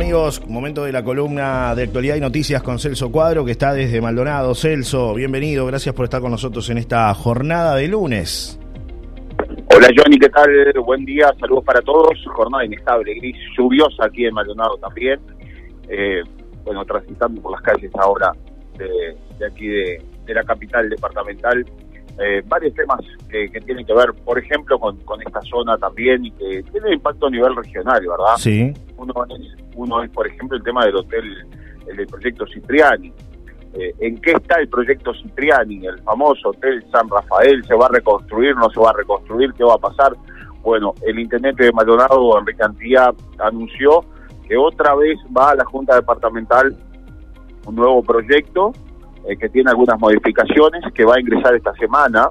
Amigos, momento de la columna de actualidad y noticias con Celso Cuadro, que está desde Maldonado. Celso, bienvenido, gracias por estar con nosotros en esta jornada de lunes. Hola Johnny, ¿qué tal? Buen día, saludos para todos. Jornada inestable, gris, lluviosa aquí en Maldonado también. Eh, bueno, transitando por las calles ahora de, aquí de, la capital departamental. Eh, varios temas que, tienen que ver, por ejemplo, con, esta zona también y que tienen impacto a nivel regional, ¿verdad? Sí. Uno es, uno es por ejemplo, el tema del hotel, el del proyecto Cipriani. Eh, ¿En qué está el proyecto Cipriani? El famoso Hotel San Rafael, ¿se va a reconstruir? ¿No se va a reconstruir? ¿Qué va a pasar? Bueno, el intendente de Maldonado, Enrique Antía, anunció que otra vez va a la Junta Departamental un nuevo proyecto eh, que tiene algunas modificaciones, que va a ingresar esta semana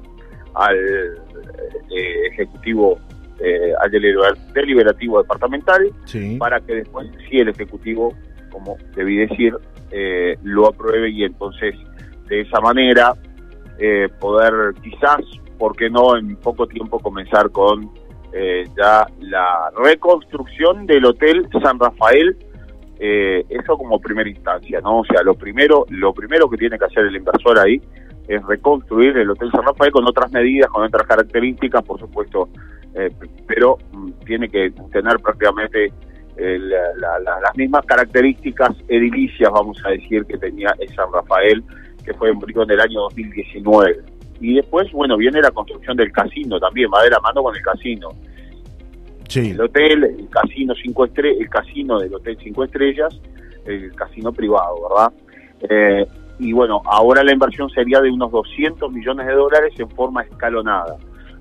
al eh, Ejecutivo, al Deliberativo Departamental, para que después sí el Ejecutivo, como debí decir, eh, lo apruebe y entonces de esa manera eh, poder quizás, ¿por qué no en poco tiempo comenzar con eh, ya la reconstrucción del Hotel San Rafael? eso como primera instancia, ¿no? O sea, lo primero, lo primero que tiene que hacer el inversor ahí es reconstruir el Hotel San Rafael con otras medidas, con otras características, por supuesto, pero mm, tiene que tener prácticamente las mismas características edilicias, vamos a decir, que tenía el San Rafael, que fue en el año 2019. Y después, bueno, viene la construcción del casino también, va de la mano con el casino. Sí. El hotel, el casino cinco estrellas, el casino del hotel cinco estrellas, el casino privado, ¿verdad? Eh, y bueno, ahora la inversión sería de unos 200 millones de dólares en forma escalonada.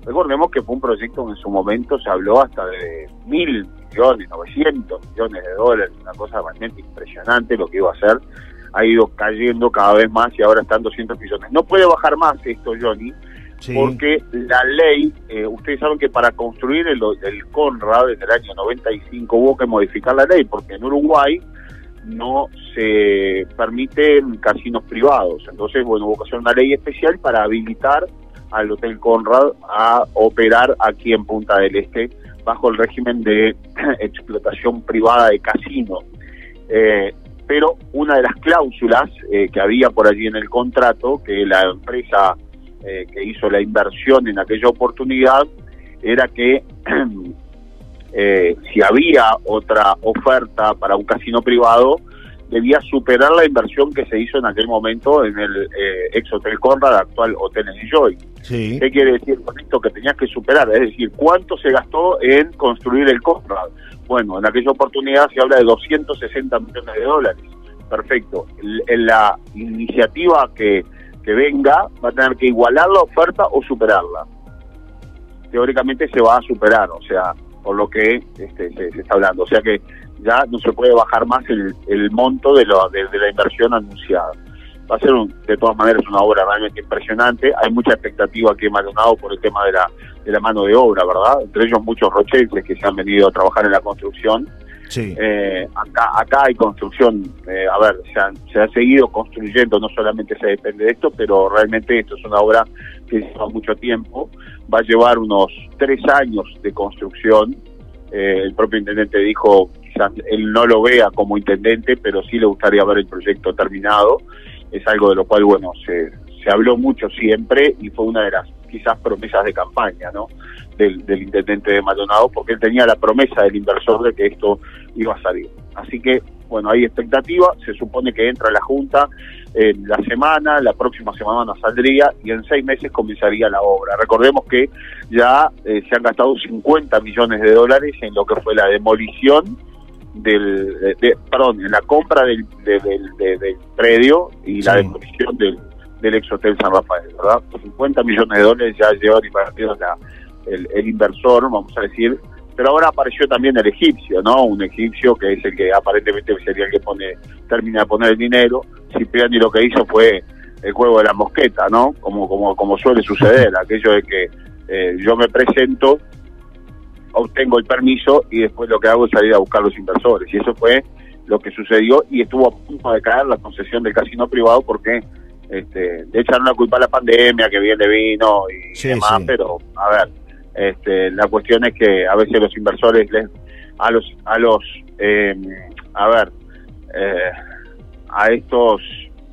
Recordemos que fue un proyecto que en su momento se habló hasta de mil millones, 900 millones de dólares, una cosa realmente impresionante lo que iba a hacer. Ha ido cayendo cada vez más y ahora están 200 millones. No puede bajar más esto, Johnny, porque la ley, eh, ustedes saben que para construir el, el Conrad en el año 95 hubo que modificar la ley, porque en Uruguay no se permiten casinos privados. Entonces, bueno, hubo que hacer una ley especial para habilitar al Hotel Conrad a operar aquí en Punta del Este bajo el régimen de explotación privada de casino. Eh, pero una de las cláusulas eh, que había por allí en el contrato, que la empresa eh, que hizo la inversión en aquella oportunidad, era que si había otra oferta para un casino privado, debía superar la inversión que se hizo en aquel momento en el eh, ex Hotel Conrad, actual Hotel Enjoy. Sí. ¿Qué quiere decir con esto? Que tenías que superar, es decir, ¿cuánto se gastó en construir el Conrad? Bueno, en aquella oportunidad se habla de 260 millones de dólares. Perfecto. En la iniciativa que, que venga va a tener que igualar la oferta o superarla. Teóricamente se va a superar, o sea, por lo que este, se está hablando. O sea que ya no se puede bajar más el, el monto de, lo, de, la inversión anunciada. Va a ser de todas maneras una obra realmente impresionante. Hay mucha expectativa aquí en Maldonado por el tema de la, de la mano de obra, ¿verdad? Entre ellos muchos rochenses que se han venido a trabajar en la construcción. Sí. Eh, acá, acá hay construcción, eh, a ver, se, se ha seguido construyendo, no solamente se depende de esto, pero realmente esto es una obra que lleva mucho tiempo, va a llevar unos tres años de construcción, eh, el propio intendente dijo él no lo vea como intendente, pero sí le gustaría ver el proyecto terminado. Es algo de lo cual, bueno, se, se habló mucho siempre y fue una de las quizás promesas de campaña, ¿no? Del, intendente de Maldonado, porque él tenía la promesa del inversor de que esto iba a salir. Así que, bueno, hay expectativa, se supone que entra la Junta en la semana, la próxima semana saldría y en seis meses comenzaría la obra. Recordemos que ya eh, se han gastado 50 millones de dólares en lo que fue la demolición del, perdón, en la compra del, del predio y la demolición del, del ex hotel San Rafael, ¿verdad? 50 millones de dólares ya llevan invertidos la, el, el inversor, vamos a decir, pero ahora apareció también el egipcio, ¿no? Un egipcio que es el que aparentemente sería el que pone, termina de poner el dinero. Cipriani lo que hizo fue el juego de la mosqueta, ¿no? Como, como, como suele suceder, aquello de que eh, yo me presento obtengo el permiso y después lo que hago es salir a buscar los inversores. Y eso fue lo que sucedió y estuvo a punto de caer la concesión del casino privado porque este, de echaron la culpa a la pandemia que viene vino y demás, pero a ver, este, la cuestión es que a veces los inversores les, a los a los eh, a ver, eh, a estos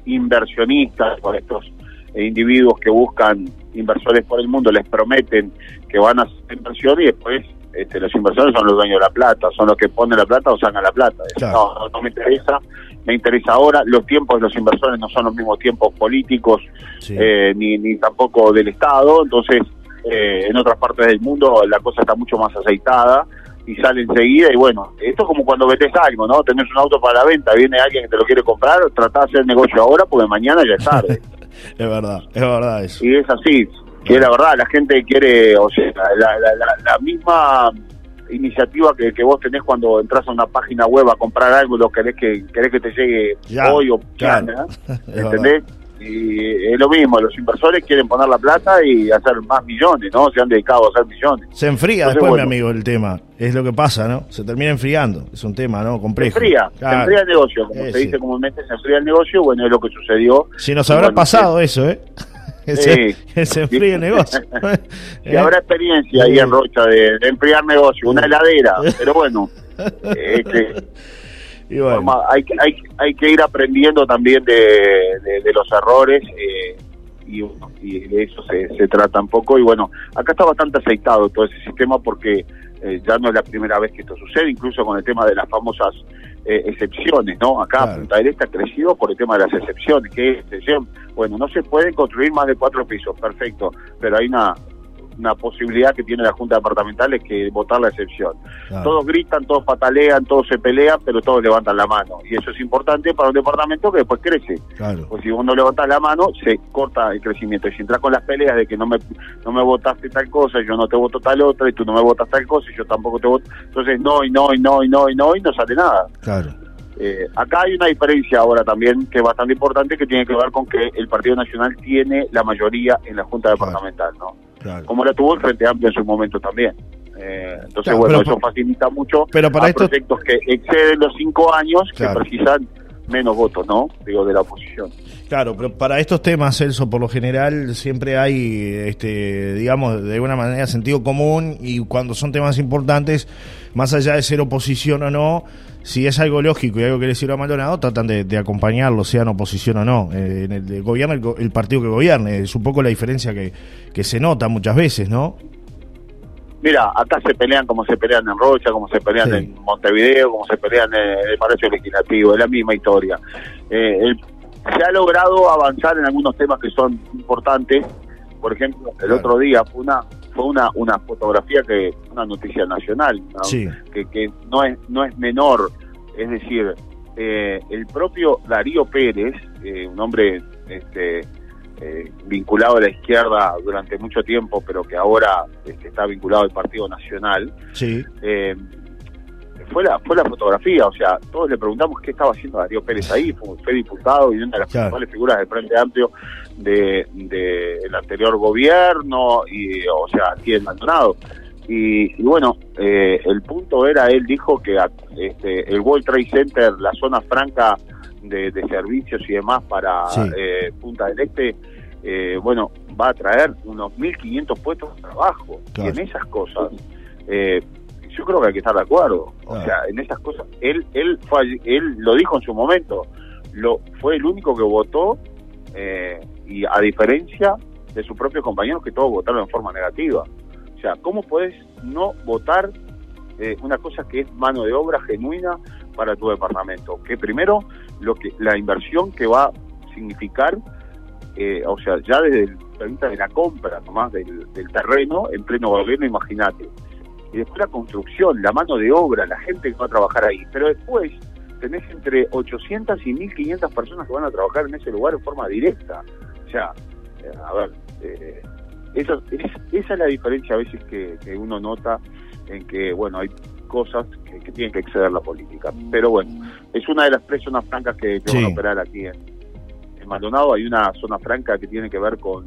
inversionistas, a estos individuos que buscan inversores por el mundo, les prometen que van a hacer inversión y después este, los inversores son los dueños de la plata, son los que ponen la plata o sacan la plata. No, no me interesa, me interesa ahora. Los tiempos de los inversores no son los mismos tiempos políticos eh, ni, ni tampoco del Estado, entonces eh, en otras partes del mundo la cosa está mucho más aceitada y sale enseguida y bueno, esto es como cuando metes algo, ¿no? Tenés un auto para la venta, viene alguien que te lo quiere comprar, trata de hacer el negocio ahora porque mañana ya es tarde. es verdad, es verdad eso. Y es así, que la verdad, la gente quiere, o sea, la, la, misma iniciativa que, que, vos tenés cuando entras a una página web a comprar algo y lo querés que querés que te llegue hoy o mañana, ¿entendés? y es lo mismo, los inversores quieren poner la plata y hacer más millones, ¿no? Se han dedicado a hacer millones. Se enfría después, mi amigo, el tema. Es lo que pasa, ¿no? Se termina enfriando. Es un tema, ¿no? Complejo. Se enfría, se enfría el negocio. Como se dice comúnmente, se enfría el negocio. Bueno, es lo que sucedió. Si nos habrá pasado eso, ¿eh? Sí. se enfría el negocio. Si habrá experiencia ahí en Rocha de, enfriar negocio, una heladera, pero bueno. Este, hay, hay, hay que ir aprendiendo también de, de, los errores eh, y, y, de eso se, se, trata un poco. Y bueno, acá está bastante aceitado todo ese sistema porque eh, ya no es la primera vez que esto sucede, incluso con el tema de las famosas eh, excepciones, ¿no? Acá Punta del Este ha crecido por el tema de las excepciones, que es excepción. Bueno, no se pueden construir más de cuatro pisos, perfecto, pero hay una una posibilidad que tiene la Junta Departamental es que votar la excepción. Todos gritan, todos patalean, todos se pelean, pero todos levantan la mano. Y eso es importante para un departamento que después crece. Pues si vos no levantas la mano, se corta el crecimiento. Y si entras con las peleas de que no me, no me votaste tal cosa, yo no te voto tal otra, y tú no me votas tal cosa, y yo tampoco te voto. Entonces, no, y no, y no, y no, y no, y no sale nada. Claro. Eh, acá hay una diferencia ahora también que es bastante importante que tiene que ver con que el Partido Nacional tiene la mayoría en la Junta Departamental, ¿no? Como la tuvo el Frente Amplio en su momento también. Eh, entonces, bueno, eso facilita mucho pero para estos... proyectos que exceden los cinco años que precisan menos votos, ¿no? Digo, de la oposición. Claro, pero para estos temas, Celso, por lo general siempre hay, este, digamos, de alguna manera sentido común y cuando son temas importantes, más allá de ser oposición o no, si es algo lógico y algo que les sirva a Maldonado, tratan de, acompañarlo, sean oposición o no. Eh, en el, gobierno, el, partido que gobierne, es un poco la diferencia que, que se nota muchas veces, ¿no? Mira, acá se pelean como se pelean en Rocha, como se pelean en Montevideo, como se pelean en el Palacio Legislativo, es la misma historia. Eh, se ha logrado avanzar en algunos temas que son importantes. Por ejemplo, el otro día fue una fue una, una fotografía que una noticia nacional que, que no es no es menor. Es decir eh, el propio Darío Pérez eh, un hombre este eh, vinculado a la izquierda durante mucho tiempo pero que ahora este, está vinculado al Partido Nacional sí. Fue la fue la fotografía o sea todos le preguntamos qué estaba haciendo Darío Pérez ahí fue, fue diputado y una de las principales figuras del Frente Amplio de, de anterior gobierno y o sea aquí en Maldonado. Y, bueno eh, el punto era él dijo que este, el World Trade Center la zona franca de, servicios y demás para eh, Punta del Este eh, bueno va a traer unos 1.500 puestos de trabajo y en esas cosas yo creo que hay que estar de acuerdo o sea en esas cosas él él fue él lo dijo en su momento lo fue el único que votó eh, y a diferencia de sus propios compañeros que todos votaron en forma negativa. O sea, ¿cómo puedes no votar eh, una cosa que es mano de obra genuina para tu departamento? Que primero, lo que la inversión que va a significar, eh, o sea, ya desde el de la compra nomás del, del terreno en pleno gobierno, imagínate. Y después la construcción, la mano de obra, la gente que va a trabajar ahí. Pero después tenés entre 800 y 1500 personas que van a trabajar en ese lugar en forma directa. O sea, eh, a ver, eh, eso, esa es la diferencia a veces que, uno nota en que, bueno, hay cosas que, tienen que exceder la política. Pero bueno, es una de las tres zonas francas que, van a operar aquí en, en, Maldonado. Hay una zona franca que tiene que ver con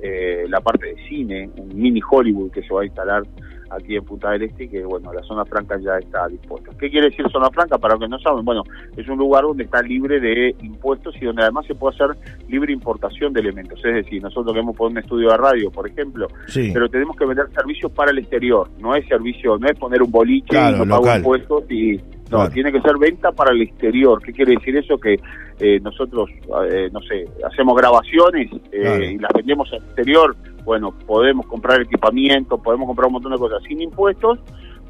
eh, la parte de cine, un mini Hollywood que se va a instalar aquí en Punta del Este, que bueno, la zona franca ya está dispuesta. ¿Qué quiere decir zona franca? Para los que no saben, bueno, es un lugar donde está libre de impuestos y donde además se puede hacer libre importación de elementos. Es decir, nosotros queremos poner un estudio de radio, por ejemplo, pero tenemos que vender servicios para el exterior. No es servicio, no es poner un boliche y no pago impuestos y No, tiene que ser venta para el exterior. ¿Qué quiere decir eso? Que eh, nosotros, eh, no sé, hacemos grabaciones eh, y las vendemos al exterior. Bueno, podemos comprar equipamiento, podemos comprar un montón de cosas sin impuestos,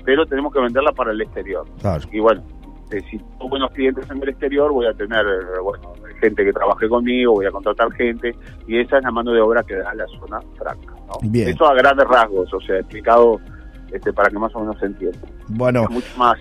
pero tenemos que venderla para el exterior. Y bueno, si tengo buenos clientes en el exterior, voy a tener bueno, gente que trabaje conmigo, voy a contratar gente, y esa es la mano de obra que da la zona franca. Eso a grandes rasgos, o sea, explicado este, para que más o menos se entienda. Bueno, mucho más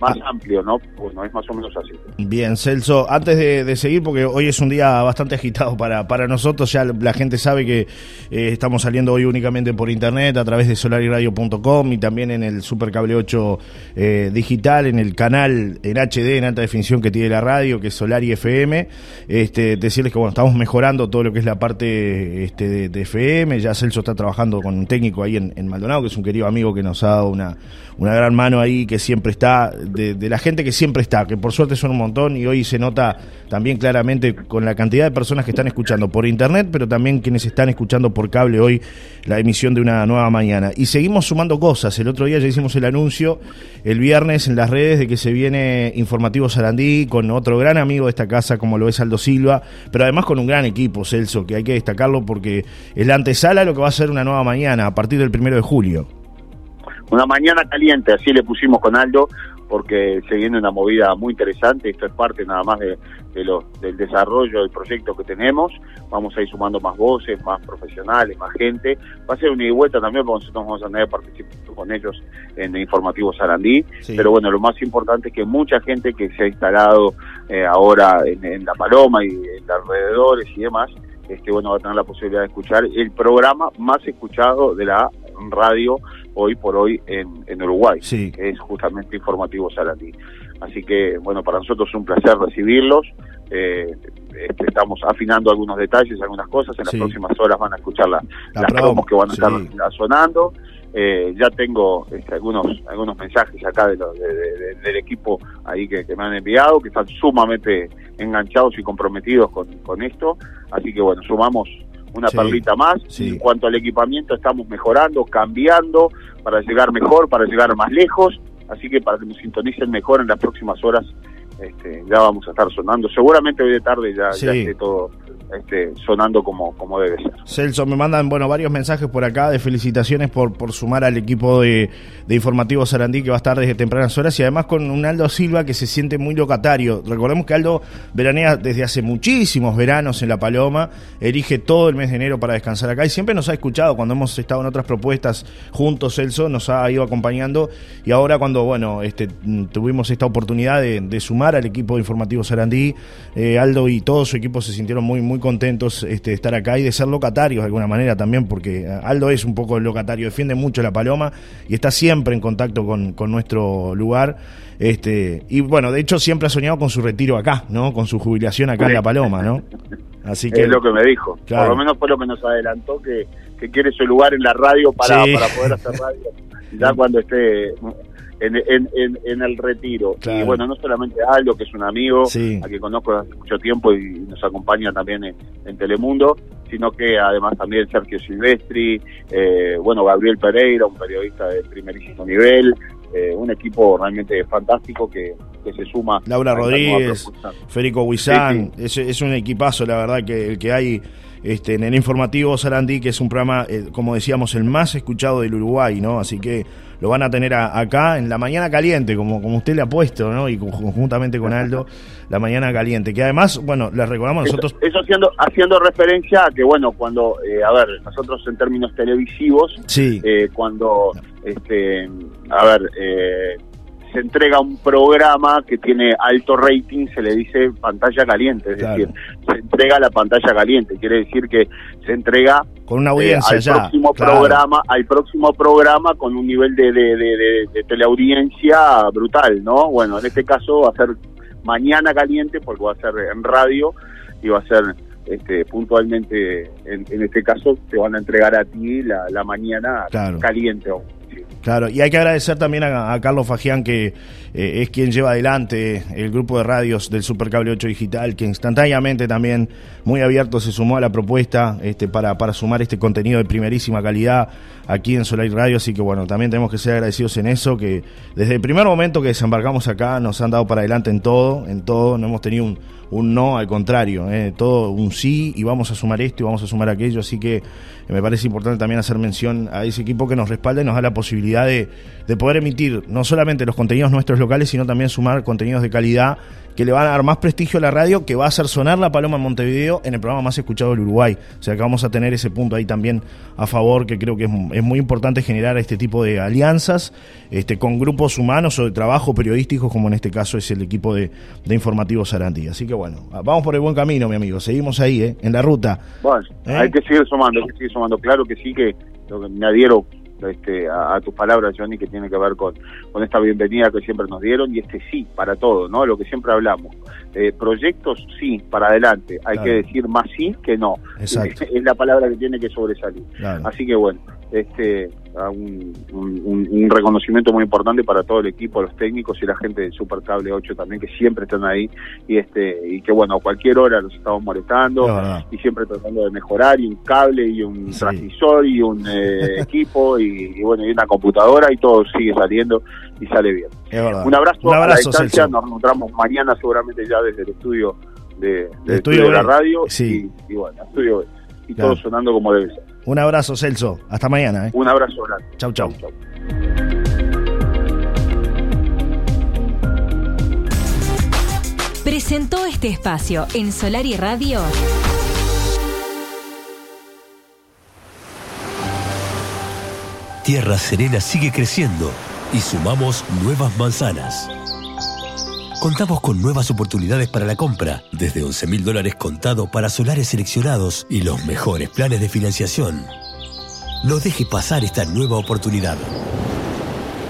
más ah. amplio, ¿no? Bueno, es más o menos así. Bien, Celso, antes de, seguir, porque hoy es un día bastante agitado para, para nosotros, ya la gente sabe que eh, estamos saliendo hoy únicamente por internet a través de solariradio.com y también en el Supercable 8 eh, digital, en el canal en HD, en alta definición que tiene la radio, que es Solari FM. Este, decirles que bueno, estamos mejorando todo lo que es la parte este, de, FM, ya Celso está trabajando con un técnico ahí en, en Maldonado, que es un querido amigo que nos ha dado una, una gran mano ahí, que siempre está de, la gente que siempre está, que por suerte son un montón y hoy se nota también claramente con la cantidad de personas que están escuchando por internet, pero también quienes están escuchando por cable hoy la emisión de una nueva mañana. Y seguimos sumando cosas. El otro día ya hicimos el anuncio el viernes en las redes de que se viene Informativo Sarandí con otro gran amigo de esta casa como lo es Aldo Silva, pero además con un gran equipo, Celso, que hay que destacarlo porque es la antesala lo que va a ser una nueva mañana a partir del primero de julio una mañana caliente, así le pusimos con Aldo, porque se viene una movida muy interesante, esto es parte nada más de, del desarrollo del proyecto que tenemos, vamos a ir sumando más voces, más profesionales, más gente, va a ser una ida y vuelta también, porque nosotros vamos a tener participando con ellos en el informativo Sarandí, pero bueno, lo más importante es que mucha gente que se ha instalado eh, ahora en, La Paloma y en alrededores y demás, este, bueno, va a tener la posibilidad de escuchar el programa más escuchado de la radio hoy por hoy en, en Uruguay, que es justamente Informativo Saladí. Así que, bueno, para nosotros es un placer recibirlos. Eh, este, estamos afinando algunos detalles, algunas cosas. En las próximas horas van a escuchar las promos que van a estar sonando. Eh, ya tengo este, algunos algunos mensajes acá de, del equipo ahí que, me han enviado, que están sumamente enganchados y comprometidos con, con esto. Así que, bueno, sumamos una perlita más. En cuanto al equipamiento, estamos mejorando, cambiando para llegar mejor, para llegar más lejos. Así que para que nos sintonicen mejor en las próximas horas, este, ya vamos a estar sonando. Seguramente hoy de tarde ya, ya esté todo este, sonando como, como debe ser. Celso, me mandan bueno varios mensajes por acá de felicitaciones por, por sumar al equipo de, de Informativo Sarandí que va a estar desde tempranas horas y además con un Aldo Silva que se siente muy locatario. Recordemos que Aldo veranea desde hace muchísimos veranos en La Paloma, elige todo el mes de enero para descansar acá y siempre nos ha escuchado cuando hemos estado en otras propuestas juntos, Celso, nos ha ido acompañando y ahora cuando bueno este, tuvimos esta oportunidad de, sumar al equipo de Informativo Sarandí, eh, Aldo y todo su equipo se sintieron muy, muy contentos este, de estar acá y de ser locatarios de alguna manera también, porque Aldo es un poco el locatario, defiende mucho la paloma y está siempre en contacto con, nuestro lugar. Este, y bueno, de hecho siempre ha soñado con su retiro acá, ¿no? Con su jubilación acá en La Paloma, ¿no? Así que... Es lo que me dijo. Por lo menos fue lo que nos adelantó, que, que quiere su lugar en la radio para, para poder hacer radio. Ya cuando esté en, en, en, el retiro. Y bueno, no solamente Aldo, que es un amigo, a quien conozco hace mucho tiempo y nos acompaña también en, Telemundo, sino que además también Sergio Silvestri, eh, bueno, Gabriel Pereira, un periodista de primerísimo nivel, eh, un equipo realmente fantástico que, que se suma. Laura Rodríguez, Federico Huizán, es, es, un equipazo, la verdad, que el que hay este, en el informativo Sarandí, que es un programa, eh, como decíamos, el más escuchado del Uruguay, ¿no? Así que lo van a tener acá en la mañana caliente, como, como usted le ha puesto, ¿no? Y conjuntamente con Aldo, la mañana caliente, que además, bueno, les recordamos nosotros... Eso, haciendo, haciendo referencia a que, bueno, cuando, eh, a ver, nosotros en términos televisivos, sí. Eh, cuando, este, a ver, eh, se entrega un programa que tiene alto rating, se le dice pantalla caliente, es decir, se entrega la pantalla caliente, quiere decir que se entrega con una audiencia al próximo programa, al próximo programa con un nivel de, de, teleaudiencia brutal, ¿no? Bueno, en este caso va a ser mañana caliente porque va a ser en radio y va a ser este, puntualmente, en, este caso, te van a entregar a ti la, mañana caliente. Claro, y hay que agradecer también a, Carlos Fagián, que eh, es quien lleva adelante el grupo de radios del Supercable 8 Digital, que instantáneamente también, muy abierto, se sumó a la propuesta este, para, para sumar este contenido de primerísima calidad aquí en Solar Radio. Así que bueno, también tenemos que ser agradecidos en eso, que desde el primer momento que desembarcamos acá nos han dado para adelante en todo, en todo, no hemos tenido un, un no, al contrario, eh, todo un sí y vamos a sumar esto y vamos a sumar aquello. Así que me parece importante también hacer mención a ese equipo que nos respalda y nos da la posibilidad de, de poder emitir no solamente los contenidos nuestros locales, sino también sumar contenidos de calidad que le van a dar más prestigio a la radio, que va a hacer sonar la Paloma en Montevideo en el programa más escuchado del Uruguay. O sea que vamos a tener ese punto ahí también a favor, que creo que es, muy importante generar este tipo de alianzas este, con grupos humanos o de trabajo periodísticos, como en este caso es el equipo de, de Informativos Sarandí. Así que bueno, vamos por el buen camino, mi amigo. Seguimos ahí, ¿eh? en la ruta. Bueno, ¿Eh? hay que seguir sumando, hay que seguir sumando. Claro que sí, que me adhiero este, a, tus palabras, Johnny, que tiene que ver con, con esta bienvenida que siempre nos dieron y este sí para todo, ¿no? Lo que siempre hablamos. Eh, proyectos, sí, para adelante. Hay que decir más sí que no. Exacto. Es la palabra que tiene que sobresalir. Así que bueno, este un, un, reconocimiento muy importante para todo el equipo, los técnicos y la gente del Super Cable 8 también, que siempre están ahí y este y que bueno, a cualquier hora los estamos molestando y siempre tratando de mejorar y un cable y un transmisor y un eh, equipo y, bueno, y una computadora y todo sigue saliendo y sale bien. Un abrazo, un abrazo a la distancia, nos encontramos mañana seguramente ya desde el estudio de, estudio la radio y, bueno, estudio y todo sonando como debe ser. Un abrazo, Celso. Hasta mañana. ¿eh? Un abrazo grande. Chau, chau. Presentó este espacio en Solar y Radio. Tierra Serena sigue creciendo y sumamos nuevas manzanas Contamos con nuevas oportunidades para la compra, desde 11 mil dólares contado para solares seleccionados y los mejores planes de financiación. No deje pasar esta nueva oportunidad.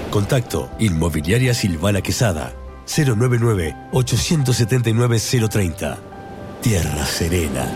Contacto Inmobiliaria Silvana Quesada 099 879 030. Tierra Serena.